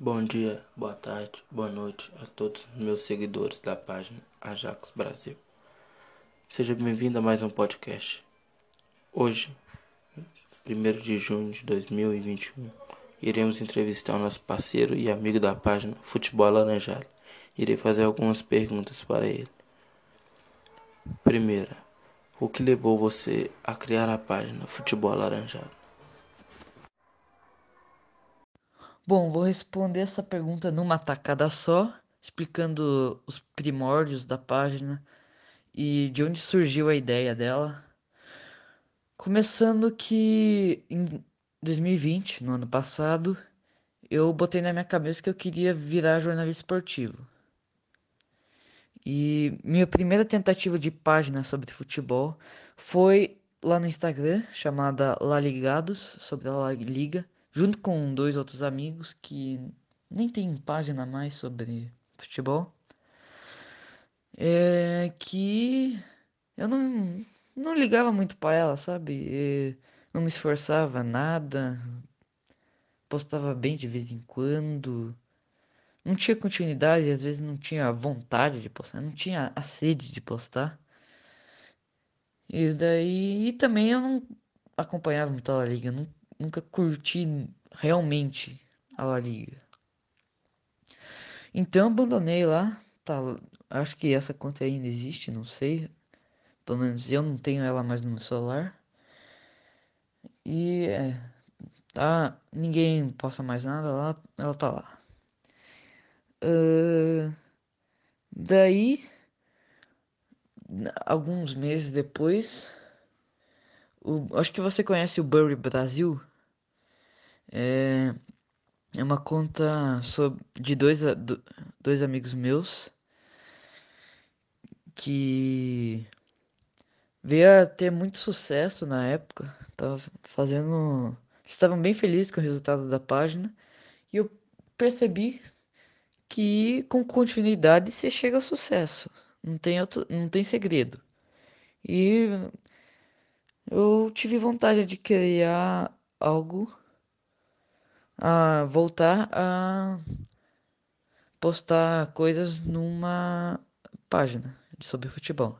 Bom dia, boa tarde, boa noite a todos os meus seguidores da página Ajax Brasil. Seja bem-vindo a mais um podcast. Hoje, 1 de junho de 2021, iremos entrevistar o nosso parceiro e amigo da página Futebol Laranjado. Irei fazer algumas perguntas para ele. Primeira, o que levou você a criar a página Futebol Laranjado? Bom, vou responder essa pergunta numa tacada só, explicando os primórdios da página e de onde surgiu a ideia dela. Começando que em 2020, no ano passado, eu botei na minha cabeça que eu queria virar jornalista esportivo. E minha primeira tentativa de página sobre futebol foi lá no Instagram, chamada La Ligados, sobre a La Liga junto com dois outros amigos que nem tem página mais sobre futebol, é que eu não, não ligava muito para ela, sabe? E não me esforçava nada, postava bem de vez em quando, não tinha continuidade, às vezes não tinha vontade de postar, não tinha a sede de postar. E daí e também eu não acompanhava muito a Liga, não nunca curti realmente a La Liga. Então abandonei lá, tá, acho que essa conta ainda existe, não sei. Pelo menos eu não tenho ela mais no meu celular. E é, tá, ninguém posta mais nada lá, ela tá lá. Uh, daí, alguns meses depois, o, acho que você conhece o Burry Brasil. É, é uma conta sobre, de dois, dois amigos meus que veio a ter muito sucesso na época. Tava fazendo. Estavam bem felizes com o resultado da página. E eu percebi que com continuidade você chega ao sucesso. Não tem, outro, não tem segredo. E eu tive vontade de criar algo a voltar a postar coisas numa página sobre futebol.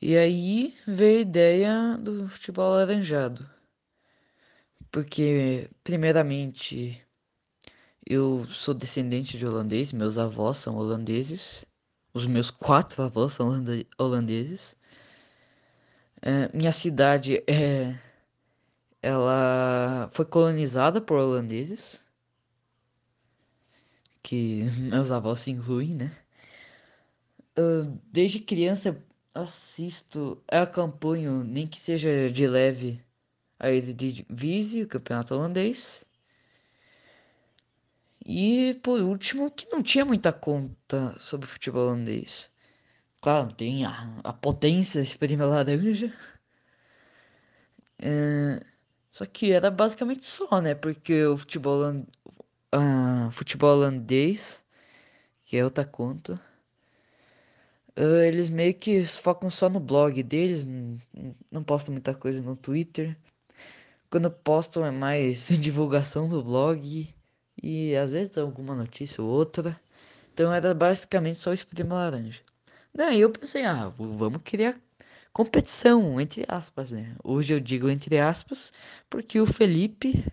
E aí veio a ideia do futebol alaranjado. Porque, primeiramente, eu sou descendente de holandês, meus avós são holandeses, os meus quatro avós são holandeses. É, minha cidade é ela foi colonizada por holandeses, que meus avós se incluem, né? desde criança assisto, acompanho, nem que seja de leve, a Eredivisie, o campeonato holandês. E por último, que não tinha muita conta sobre futebol holandês. Claro, tem a, a potência espreme laranja. É, só que era basicamente só, né? Porque o futebol, uh, futebol holandês, que é outra conta, uh, eles meio que focam só no blog deles, não, não postam muita coisa no Twitter. Quando postam é mais divulgação do blog e às vezes alguma notícia ou outra. Então era basicamente só o Esprema Laranja. Daí eu pensei, ah, vamos criar competição, entre aspas, né? Hoje eu digo entre aspas, porque o Felipe,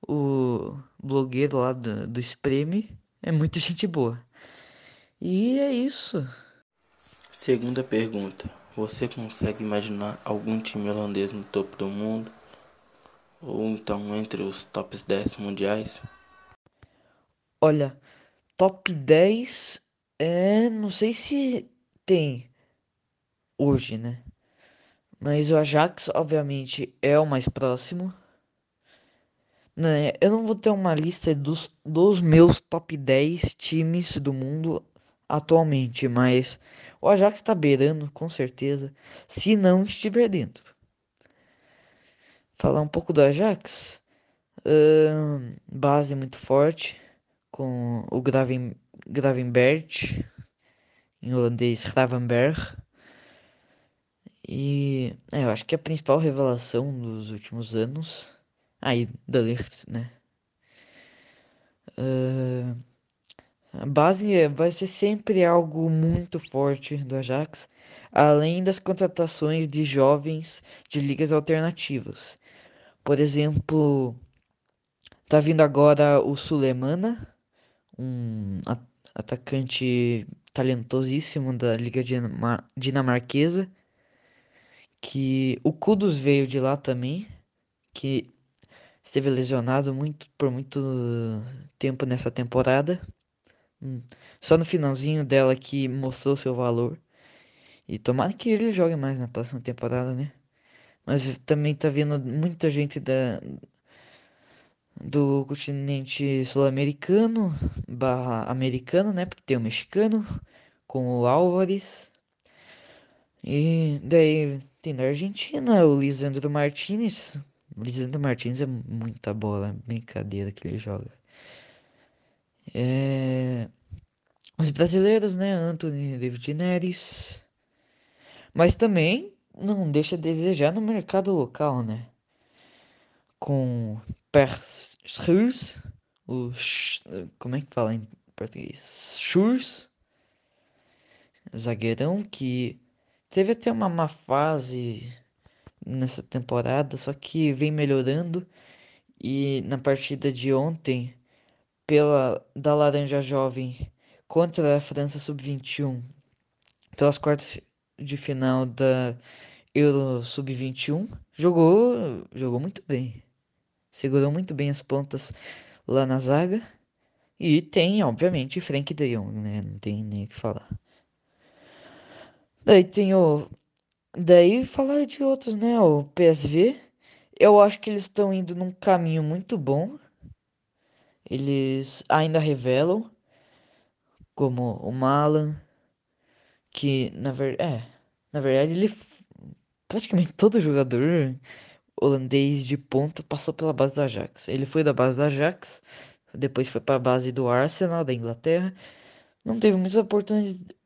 o blogueiro lá do, do Spreme, é muito gente boa. E é isso. Segunda pergunta. Você consegue imaginar algum time holandês no topo do mundo? Ou então entre os tops 10 mundiais? Olha, top 10 é. Não sei se tem hoje, né? Mas o Ajax, obviamente, é o mais próximo. Né? Eu não vou ter uma lista dos, dos meus top 10 times do mundo atualmente, mas o Ajax está beirando, com certeza, se não estiver dentro. Falar um pouco do Ajax. Uh, base muito forte, com o Graven, Gravenbert, em holandês Gravenberg é, eu acho que a principal revelação dos últimos anos. Aí, da Ligt, né? Uh, a base vai ser sempre algo muito forte do Ajax, além das contratações de jovens de ligas alternativas. Por exemplo, tá vindo agora o Sulemana, um atacante talentosíssimo da Liga Dinamarquesa, que o Kudus veio de lá também, que esteve lesionado muito por muito tempo nessa temporada. Hum, só no finalzinho dela que mostrou seu valor. E tomara que ele jogue mais na próxima temporada, né? Mas também tá vendo muita gente da do continente sul-americano barra americano, né? Porque tem o mexicano com o Álvares. E daí tem na Argentina o Lisandro Martinez. Lisandro Martinez é muita bola, brincadeira que ele joga. É... Os brasileiros, né? Anthony David Neres. Mas também não deixa a desejar no mercado local, né? Com Perschurs, o como é que fala em português? Schurs, zagueirão que teve até uma má fase nessa temporada, só que vem melhorando. E na partida de ontem pela da Laranja Jovem contra a França Sub-21 pelas quartas de final da Euro Sub-21 jogou jogou muito bem. Segurou muito bem as pontas lá na zaga. E tem obviamente Frank De Jong né? Não tem nem o que falar daí tem o daí falar de outros né o PSV eu acho que eles estão indo num caminho muito bom eles ainda revelam como o Malan, que na verdade, é, na verdade ele praticamente todo jogador holandês de ponta passou pela base do Ajax. Ele foi da base do Ajax, depois foi para a base do Arsenal da Inglaterra. Não teve muitas oportunidades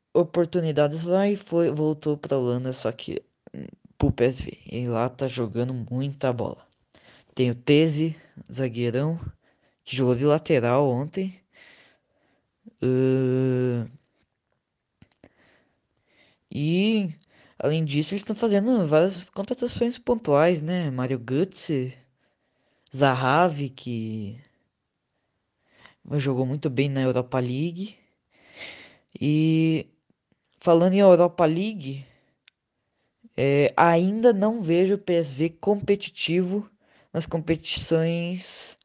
lá e foi voltou para a Holanda, só que hum, pro PSV. E lá tá jogando muita bola. Tem o Tese, zagueirão, que jogou de lateral ontem. Uh... E além disso, eles estão fazendo várias contratações pontuais, né? Mario Götze, Zahavi, que jogou muito bem na Europa League. E falando em Europa League, é, ainda não vejo o PSV competitivo nas competições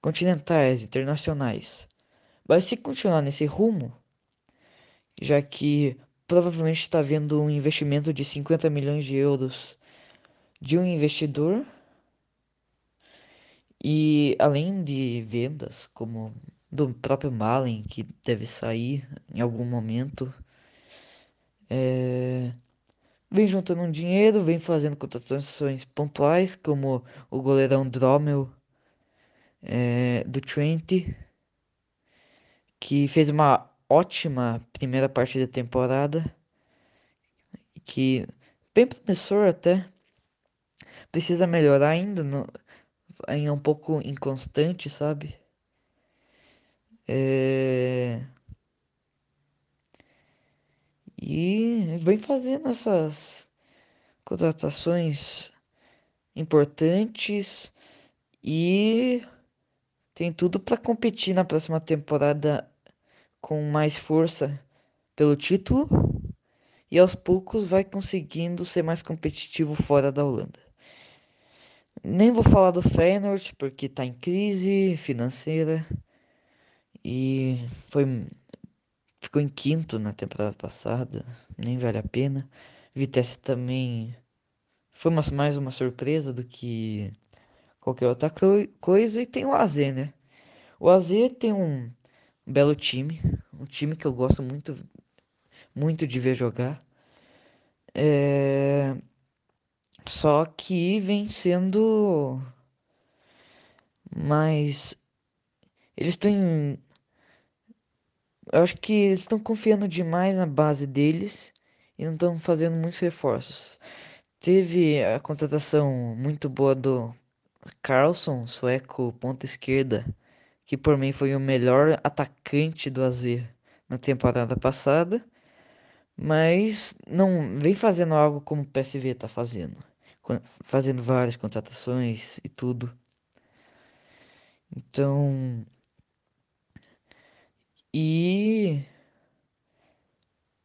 continentais, internacionais. Mas se continuar nesse rumo, já que provavelmente está havendo um investimento de 50 milhões de euros de um investidor, e além de vendas, como do próprio Malen, que deve sair em algum momento, é... vem juntando um dinheiro, vem fazendo contratações pontuais, como o goleirão Drommel é, do Trent, que fez uma ótima primeira parte da temporada, que bem promissor até, precisa melhorar ainda, no, ainda um pouco inconstante, sabe? É... E vem fazendo essas contratações importantes e tem tudo para competir na próxima temporada com mais força pelo título e aos poucos vai conseguindo ser mais competitivo fora da Holanda. Nem vou falar do Feyenoord porque está em crise financeira e foi ficou em quinto na temporada passada, nem vale a pena. Vitesse também foi mais uma surpresa do que qualquer outra coisa. E tem o AZ, né? O AZ tem um belo time, um time que eu gosto muito, muito de ver jogar. É... Só que vem sendo mais. Eles têm. Eu acho que eles estão confiando demais na base deles e não estão fazendo muitos reforços. Teve a contratação muito boa do Carlson, sueco, ponta esquerda, que por mim foi o melhor atacante do AZ na temporada passada, mas não vem fazendo algo como o PSV tá fazendo, fazendo várias contratações e tudo. Então, e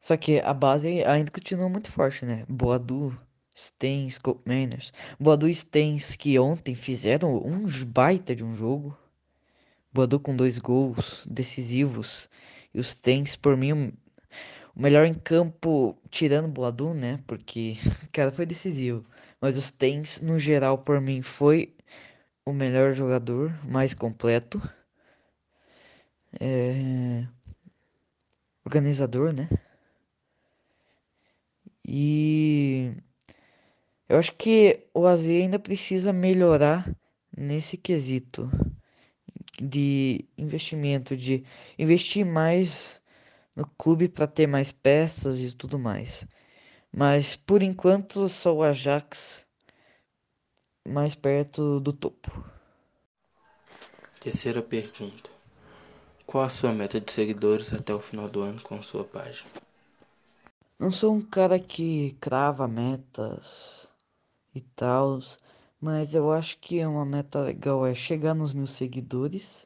só que a base ainda continua muito forte, né? Boadu, Stens, Cope Manners. Boadu e Stens que ontem fizeram um baita de um jogo. Boadu com dois gols decisivos. E os Stens, por mim, o melhor em campo, tirando Boadu, né? Porque o cara foi decisivo. Mas os Stens, no geral, por mim, foi o melhor jogador, mais completo. É... Organizador, né? E eu acho que o AZ ainda precisa melhorar nesse quesito de investimento, de investir mais no clube para ter mais peças e tudo mais. Mas por enquanto só o Ajax mais perto do topo. Terceira pergunta. Qual a sua meta de seguidores até o final do ano com sua página? Não sou um cara que crava metas e tal, mas eu acho que uma meta legal é chegar nos meus seguidores,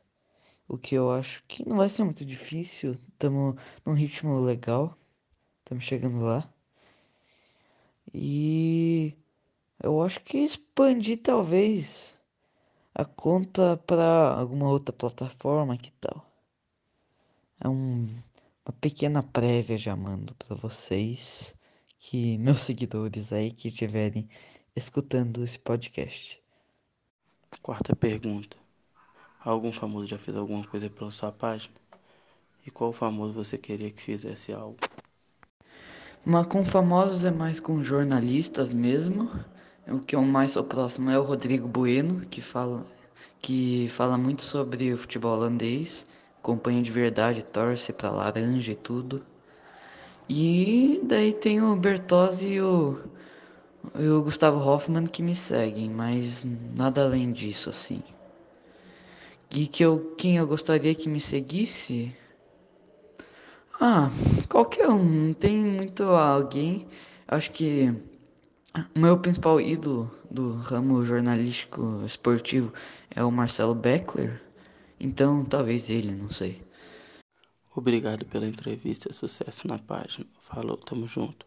o que eu acho que não vai ser muito difícil, estamos num ritmo legal, estamos chegando lá. E eu acho que expandir talvez a conta para alguma outra plataforma, que tal? É um, uma pequena prévia já mando para vocês, que meus seguidores aí que estiverem escutando esse podcast. Quarta pergunta. Algum famoso já fez alguma coisa pela sua página? E qual famoso você queria que fizesse algo? Mas com famosos é mais com jornalistas mesmo. O que eu mais sou próximo é o Rodrigo Bueno, que fala, que fala muito sobre o futebol holandês, acompanha de verdade, torce pra laranja e tudo. E daí tem o Bertozzi e o, e o Gustavo Hoffman que me seguem, mas nada além disso assim. E que eu, quem eu gostaria que me seguisse? Ah, qualquer um, não tem muito alguém. Acho que o meu principal ídolo do ramo jornalístico esportivo é o Marcelo Beckler. Então, talvez ele, não sei. Obrigado pela entrevista, sucesso na página. Falou, tamo junto.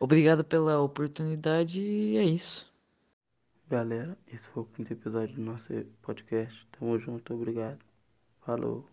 Obrigado pela oportunidade e é isso. Galera, esse foi o quinto episódio do nosso podcast. Tamo junto, obrigado. Falou.